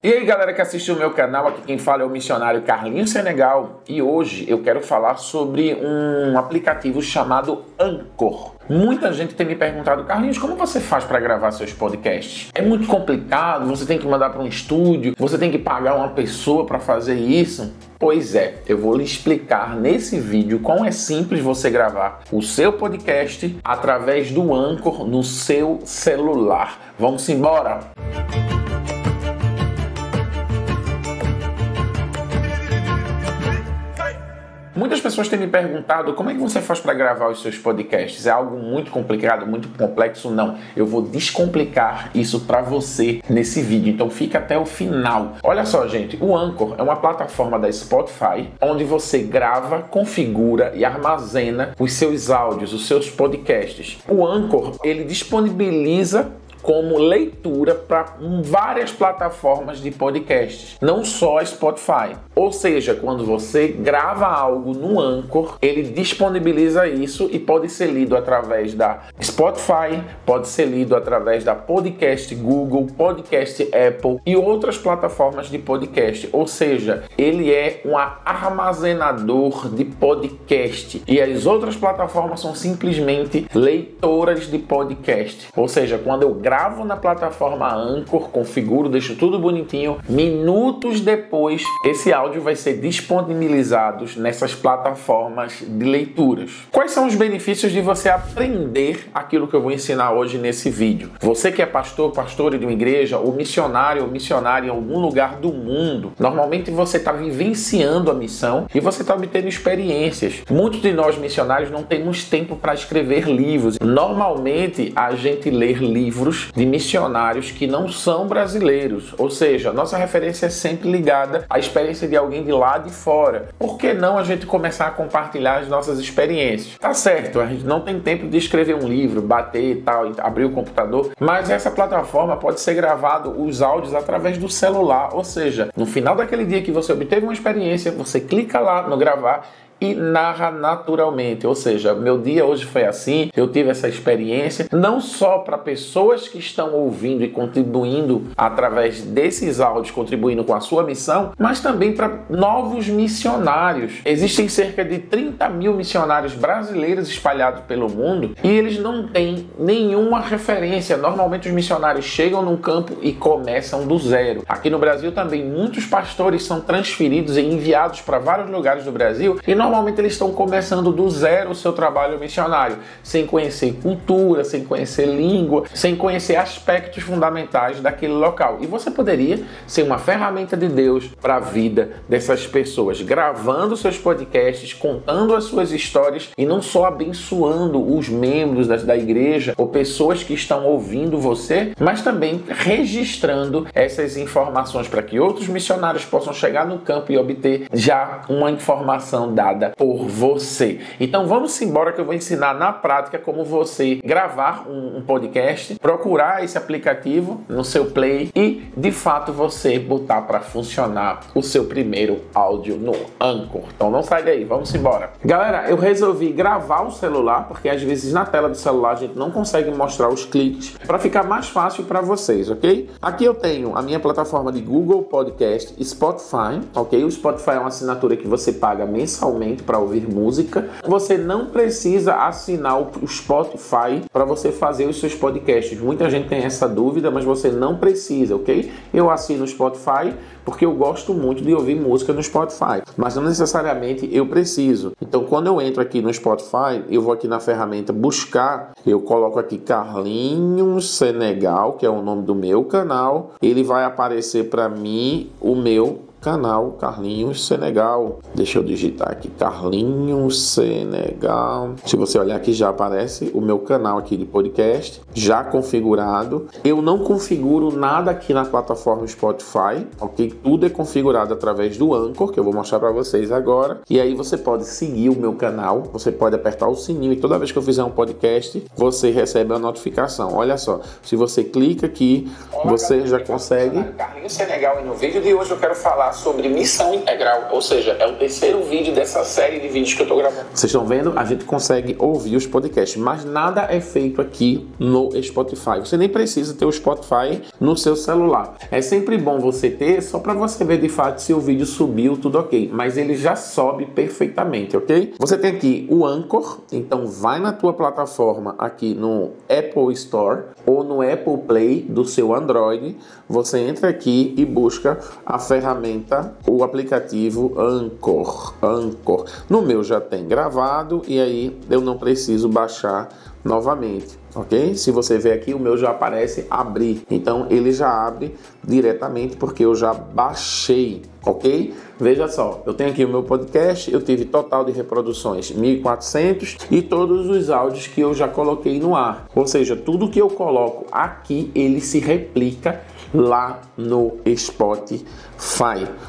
E aí galera que assiste o meu canal, aqui quem fala é o missionário Carlinhos Senegal e hoje eu quero falar sobre um aplicativo chamado Anchor. Muita gente tem me perguntado, Carlinhos, como você faz para gravar seus podcasts? É muito complicado, você tem que mandar para um estúdio, você tem que pagar uma pessoa para fazer isso? Pois é, eu vou lhe explicar nesse vídeo como é simples você gravar o seu podcast através do Anchor no seu celular. Vamos embora? Música Muitas pessoas têm me perguntado como é que você faz para gravar os seus podcasts. É algo muito complicado, muito complexo? Não. Eu vou descomplicar isso para você nesse vídeo. Então fica até o final. Olha só, gente, o Anchor é uma plataforma da Spotify onde você grava, configura e armazena os seus áudios, os seus podcasts. O Anchor, ele disponibiliza como leitura para várias plataformas de podcasts, não só Spotify. Ou seja, quando você grava algo no Anchor, ele disponibiliza isso e pode ser lido através da Spotify, pode ser lido através da Podcast Google, Podcast Apple e outras plataformas de podcast. Ou seja, ele é um armazenador de podcast e as outras plataformas são simplesmente leitoras de podcast. Ou seja, quando eu gravo na plataforma Anchor, configuro, deixo tudo bonitinho. Minutos depois, esse áudio vai ser disponibilizado nessas plataformas de leituras. Quais são os benefícios de você aprender aquilo que eu vou ensinar hoje nesse vídeo? Você que é pastor, pastora de uma igreja, ou missionário ou missionária em algum lugar do mundo, normalmente você está vivenciando a missão e você está obtendo experiências. Muitos de nós missionários não temos tempo para escrever livros. Normalmente a gente lê livros de missionários que não são brasileiros, ou seja, nossa referência é sempre ligada à experiência de alguém de lá de fora. Por que não a gente começar a compartilhar as nossas experiências? Tá certo, a gente não tem tempo de escrever um livro, bater e tal, abrir o computador, mas essa plataforma pode ser gravado os áudios através do celular, ou seja, no final daquele dia que você obteve uma experiência, você clica lá no gravar e narra naturalmente. Ou seja, meu dia hoje foi assim, eu tive essa experiência, não só para pessoas que estão ouvindo e contribuindo através desses áudios, contribuindo com a sua missão, mas também para novos missionários. Existem cerca de 30 mil missionários brasileiros espalhados pelo mundo e eles não têm nenhuma referência. Normalmente os missionários chegam num campo e começam do zero. Aqui no Brasil também muitos pastores são transferidos e enviados para vários lugares do Brasil e nós normalmente eles estão começando do zero o seu trabalho missionário, sem conhecer cultura, sem conhecer língua, sem conhecer aspectos fundamentais daquele local. E você poderia ser uma ferramenta de Deus para a vida dessas pessoas, gravando seus podcasts, contando as suas histórias e não só abençoando os membros da igreja ou pessoas que estão ouvindo você, mas também registrando essas informações para que outros missionários possam chegar no campo e obter já uma informação dada por você. Então vamos embora que eu vou ensinar na prática como você gravar um, um podcast, procurar esse aplicativo no seu Play e de fato você botar para funcionar o seu primeiro áudio no Anchor. Então não sai daí, vamos embora. Galera, eu resolvi gravar o celular porque às vezes na tela do celular a gente não consegue mostrar os cliques para ficar mais fácil para vocês, ok? Aqui eu tenho a minha plataforma de Google Podcast, Spotify, ok? O Spotify é uma assinatura que você paga mensalmente para ouvir música. Você não precisa assinar o Spotify para você fazer os seus podcasts. Muita gente tem essa dúvida, mas você não precisa, ok? Eu assino o Spotify porque eu gosto muito de ouvir música no Spotify, mas não necessariamente eu preciso. Então, quando eu entro aqui no Spotify, eu vou aqui na ferramenta buscar, eu coloco aqui Carlinhos Senegal, que é o nome do meu canal, ele vai aparecer para mim o meu canal Carlinhos Senegal. Deixa eu digitar aqui Carlinhos Senegal. Se você olhar aqui já aparece o meu canal aqui de podcast já configurado. Eu não configuro nada aqui na plataforma Spotify, ok? Tudo é configurado através do Anchor, que eu vou mostrar para vocês agora. E aí você pode seguir o meu canal, você pode apertar o sininho e toda vez que eu fizer um podcast, você recebe a notificação. Olha só, se você clica aqui, Olá, você já consegue. Carlinhos Senegal e no vídeo de hoje eu quero falar falar sobre missão integral, ou seja, é o terceiro vídeo dessa série de vídeos que eu estou gravando. Vocês estão vendo? A gente consegue ouvir os podcasts, mas nada é feito aqui no Spotify. Você nem precisa ter o Spotify no seu celular. É sempre bom você ter só para você ver de fato se o vídeo subiu, tudo ok. Mas ele já sobe perfeitamente, ok? Você tem aqui o Anchor, então vai na tua plataforma aqui no Apple Store ou no Apple Play do seu Android. Você entra aqui e busca a ferramenta, o aplicativo Anchor. Anchor. No meu já tem gravado e aí eu não preciso baixar novamente, ok? Se você ver aqui, o meu já aparece abrir, então ele já abre diretamente porque eu já baixei, ok? Veja só, eu tenho aqui o meu podcast, eu tive total de reproduções 1400 e todos os áudios que eu já coloquei no ar, ou seja, tudo que eu coloco aqui ele se replica lá no Spotify.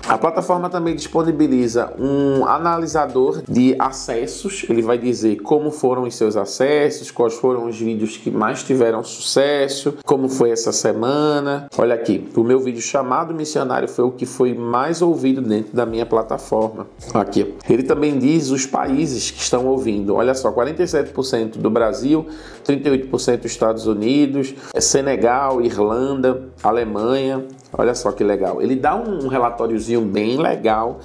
A plataforma também disponibiliza um analisador de acessos, ele vai dizer como foram os seus acessos, quais foram os vídeos que mais tiveram sucesso, como foi essa semana. Olha aqui, o meu vídeo chamado Missionário foi o que foi mais ouvido dentro da minha plataforma. Aqui, ele também diz os países que estão ouvindo. Olha só, 47% do Brasil, 38% dos Estados Unidos, Senegal, Irlanda, Alemanha. Olha só que legal. Ele dá um relatóriozinho bem legal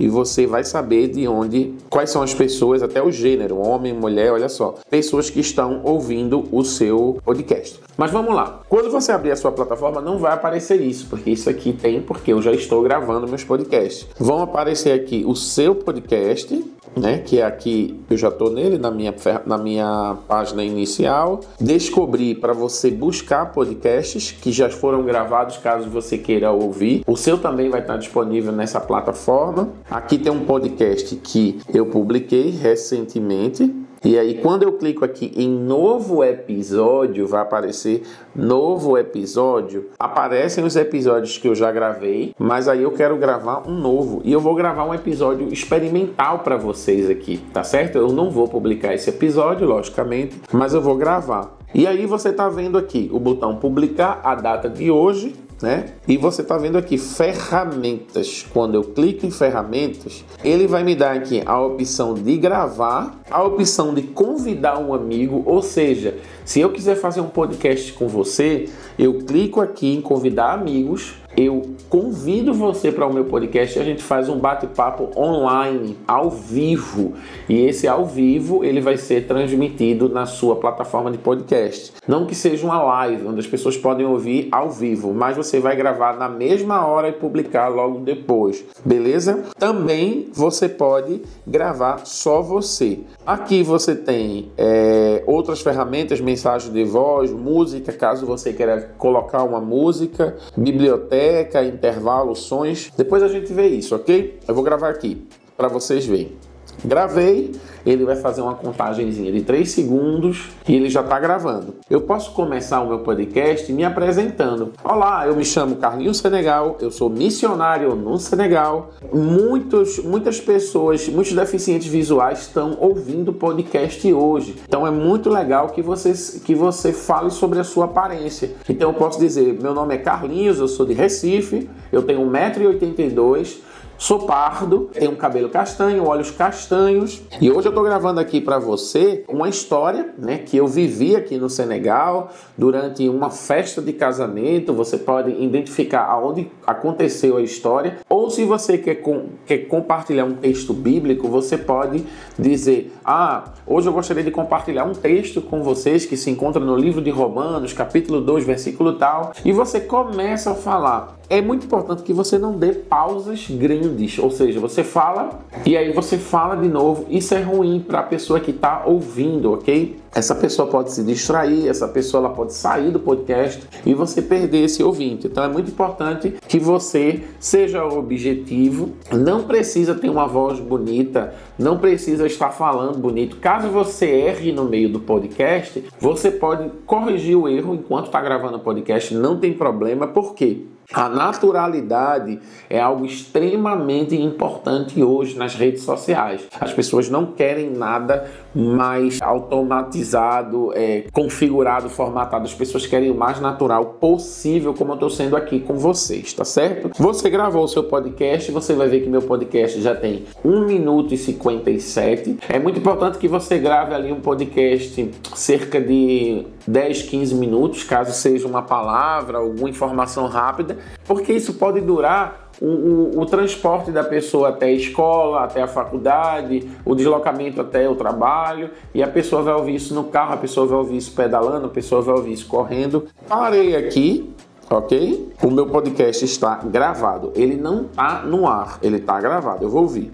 e você vai saber de onde, quais são as pessoas, até o gênero, homem, mulher, olha só, pessoas que estão ouvindo o seu podcast. Mas vamos lá. Quando você abrir a sua plataforma, não vai aparecer isso, porque isso aqui tem porque eu já estou gravando meus podcasts. Vão aparecer aqui o seu podcast, né? Que é aqui, eu já estou nele na minha, na minha página inicial. Descobrir para você buscar podcasts que já foram gravados, caso você queira ouvir. O seu também vai estar disponível nessa plataforma. Aqui tem um podcast que eu publiquei recentemente e aí, quando eu clico aqui em novo episódio, vai aparecer novo episódio. Aparecem os episódios que eu já gravei, mas aí eu quero gravar um novo. E eu vou gravar um episódio experimental para vocês aqui, tá certo? Eu não vou publicar esse episódio, logicamente, mas eu vou gravar. E aí você tá vendo aqui o botão publicar, a data de hoje, né? E você está vendo aqui ferramentas. Quando eu clico em ferramentas, ele vai me dar aqui a opção de gravar, a opção de convidar um amigo, ou seja, se eu quiser fazer um podcast com você, eu clico aqui em convidar amigos eu convido você para o meu podcast e a gente faz um bate-papo online, ao vivo. E esse ao vivo ele vai ser transmitido na sua plataforma de podcast. Não que seja uma live onde as pessoas podem ouvir ao vivo, mas você vai gravar na mesma hora e publicar logo depois, beleza? Também você pode gravar só você. Aqui você tem é, outras ferramentas, mensagem de voz, música, caso você queira colocar uma música, biblioteca biblioteca, intervalo, sons. Depois a gente vê isso, ok? Eu vou gravar aqui para vocês verem. Gravei, ele vai fazer uma contagemzinha de 3 segundos e ele já está gravando. Eu posso começar o meu podcast me apresentando. Olá, eu me chamo Carlinhos Senegal, eu sou missionário no Senegal. Muitos, muitas pessoas, muitos deficientes visuais estão ouvindo o podcast hoje. Então é muito legal que você, que você fale sobre a sua aparência. Então eu posso dizer, meu nome é Carlinhos, eu sou de Recife, eu tenho 1,82m, Sou pardo, tenho um cabelo castanho, olhos castanhos. E hoje eu tô gravando aqui para você uma história, né, que eu vivi aqui no Senegal durante uma festa de casamento. Você pode identificar aonde aconteceu a história. Ou se você quer, com, quer compartilhar um texto bíblico, você pode dizer: Ah, hoje eu gostaria de compartilhar um texto com vocês que se encontra no livro de Romanos, capítulo 2, versículo tal. E você começa a falar é muito importante que você não dê pausas grandes, ou seja, você fala e aí você fala de novo. Isso é ruim para a pessoa que está ouvindo, ok? Essa pessoa pode se distrair, essa pessoa ela pode sair do podcast e você perder esse ouvinte. Então é muito importante que você seja objetivo, não precisa ter uma voz bonita, não precisa estar falando bonito. Caso você erre no meio do podcast, você pode corrigir o erro enquanto está gravando o podcast, não tem problema, por quê? A naturalidade é algo extremamente importante hoje nas redes sociais. As pessoas não querem nada mais automatizado, é, configurado, formatado. As pessoas querem o mais natural possível, como eu estou sendo aqui com vocês, tá certo? Você gravou o seu podcast, você vai ver que meu podcast já tem 1 minuto e 57. É muito importante que você grave ali um podcast cerca de 10, 15 minutos, caso seja uma palavra, alguma informação rápida, porque isso pode durar o, o, transporte da pessoa até a escola, até a faculdade, o deslocamento até o trabalho, e a pessoa vai ouvir isso no carro, a pessoa vai ouvir isso pedalando, a pessoa vai ouvir isso correndo. Parei aqui, ok? O meu podcast está gravado. Ele não está no ar, ele está gravado. Eu vou ouvir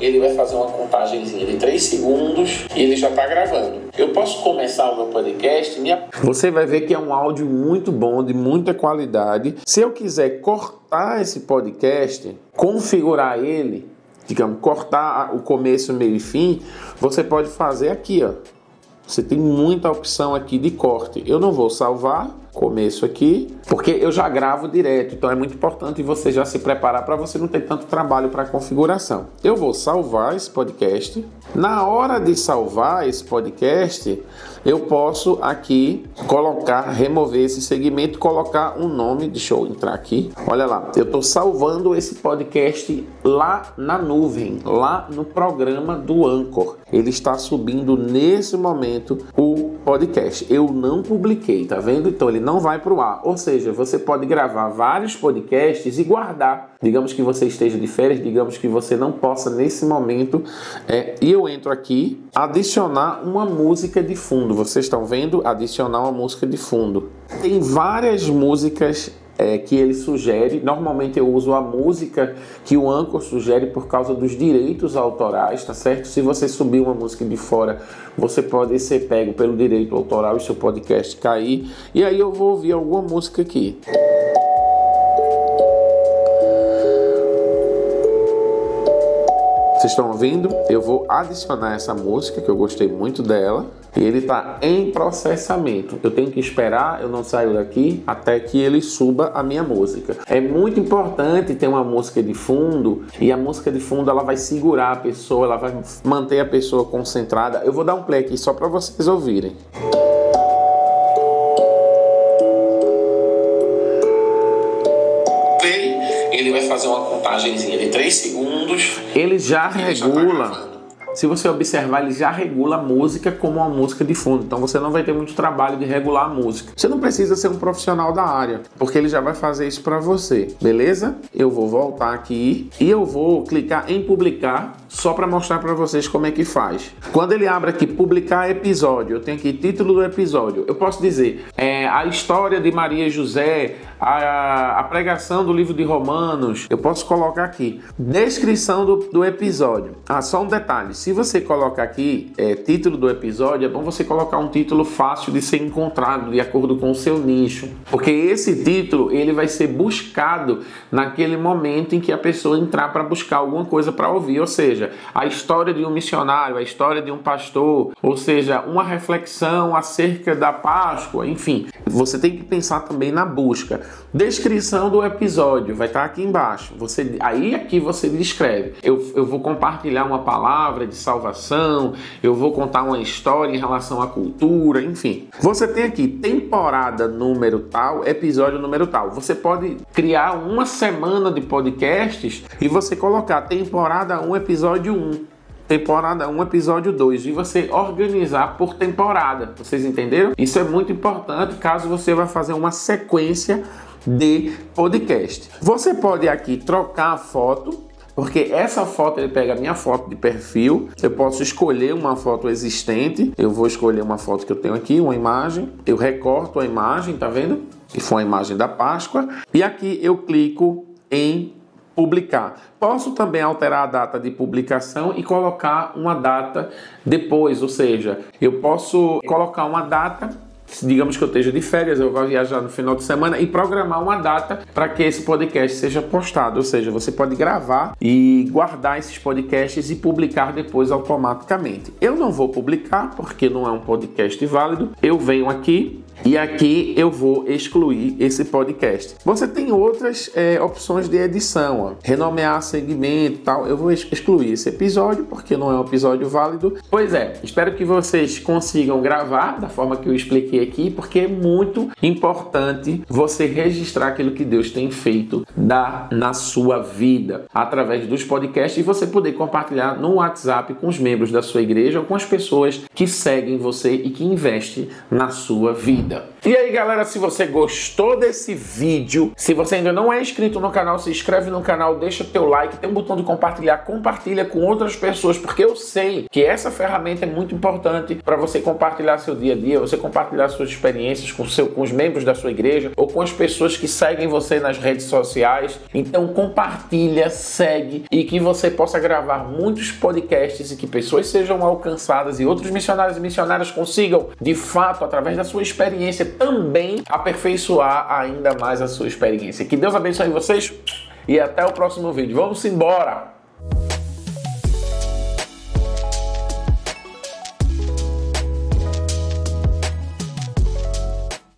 ele vai fazer uma contagemzinha de 3 segundos e ele já está gravando. Eu posso começar o meu podcast. Minha... Você vai ver que é um áudio muito bom, de muita qualidade. Se eu quiser cortar esse podcast, configurar ele, digamos, cortar o começo, meio e fim, você pode fazer aqui, ó. Você tem muita opção aqui de corte. Eu não vou salvar começo aqui, porque eu já gravo direto, então é muito importante você já se preparar para você não ter tanto trabalho para configuração. Eu vou salvar esse podcast. Na hora de salvar esse podcast, eu posso aqui colocar, remover esse segmento, colocar um nome. Deixa eu entrar aqui. Olha lá, eu estou salvando esse podcast lá na nuvem, lá no programa do Anchor. Ele está subindo nesse momento o podcast. Eu não publiquei, tá vendo? Então ele não vai para o ar. Ou seja, você pode gravar vários podcasts e guardar. Digamos que você esteja de férias, digamos que você não possa nesse momento. É, e eu entro aqui, adicionar uma música de fundo. Vocês estão vendo? Adicionar uma música de fundo. Tem várias músicas é, que ele sugere. Normalmente eu uso a música que o Anchor sugere por causa dos direitos autorais, tá certo? Se você subir uma música de fora, você pode ser pego pelo direito autoral e seu podcast cair. E aí eu vou ouvir alguma música aqui. Vocês estão ouvindo? Eu vou adicionar essa música que eu gostei muito dela e ele está em processamento. Eu tenho que esperar, eu não saio daqui até que ele suba a minha música. É muito importante ter uma música de fundo e a música de fundo ela vai segurar a pessoa, ela vai manter a pessoa concentrada. Eu vou dar um play aqui só para vocês ouvirem. Ele vai fazer uma contagemzinha de 3 segundos. Ele já regula se você observar, ele já regula a música como uma música de fundo. Então você não vai ter muito trabalho de regular a música. Você não precisa ser um profissional da área, porque ele já vai fazer isso para você, beleza? Eu vou voltar aqui e eu vou clicar em publicar só para mostrar para vocês como é que faz. Quando ele abre aqui publicar episódio, eu tenho aqui título do episódio. Eu posso dizer é, a história de Maria José, a, a, pregação do livro de Romanos. Eu posso colocar aqui descrição do, do episódio. Ah, só um detalhe: se você colocar aqui é, título do episódio, é bom você colocar um título fácil de ser encontrado de acordo com o seu nicho, porque esse título ele vai ser buscado naquele momento em que a pessoa entrar para buscar alguma coisa para ouvir, ou seja, a história de um missionário, a história de um pastor, ou seja, uma reflexão acerca da Páscoa, enfim. Você tem que pensar também na busca. Descrição do episódio vai estar aqui embaixo. Você, aí aqui você descreve. Eu, eu vou compartilhar uma palavra de salvação, eu vou contar uma história em relação à cultura, enfim. Você tem aqui temporada número tal, episódio número tal. Você pode criar uma semana de podcasts e você colocar temporada 1, episódio 1 temporada 1, episódio 2, e você organizar por temporada. Vocês entenderam? Isso é muito importante caso você vá fazer uma sequência de podcast. Você pode aqui trocar a foto porque essa foto ele pega a minha foto de perfil. Eu posso escolher uma foto existente. Eu vou escolher uma foto que eu tenho aqui, uma imagem. Eu recorto a imagem, tá vendo? Que foi a imagem da Páscoa. E aqui eu clico em publicar. Posso também alterar a data de publicação e colocar uma data depois, ou seja, eu posso colocar uma data digamos que eu esteja de férias, eu vou viajar no final de semana e programar uma data para que esse podcast seja postado. Ou seja, você pode gravar e guardar esses podcasts e publicar depois automaticamente. Eu não vou publicar porque não é um podcast válido. Eu venho aqui e aqui eu vou excluir esse podcast. Você tem outras é, opções de edição, ó. renomear segmento tal. Eu vou excluir esse episódio porque não é um episódio válido. Pois é, espero que vocês consigam gravar da forma que eu expliquei aqui, porque é muito importante você registrar aquilo que Deus tem feito na sua vida através dos podcasts e você poder compartilhar no WhatsApp com os membros da sua igreja ou com as pessoas que seguem você e que investem na sua vida. kingdom. E aí, galera, se você gostou desse vídeo, se você ainda não é inscrito no canal, se inscreve no canal, deixa teu like, tem um botão de compartilhar, compartilha com outras pessoas, porque eu sei que essa ferramenta é muito importante para você compartilhar seu dia a dia, você compartilhar suas experiências com, seu, com os membros da sua igreja ou com as pessoas que seguem você nas redes sociais. Então compartilha, segue e que você possa gravar muitos podcasts e que pessoas sejam alcançadas e outros missionários e missionárias consigam, de fato, através da sua experiência, também aperfeiçoar ainda mais a sua experiência. Que Deus abençoe vocês e até o próximo vídeo. Vamos embora!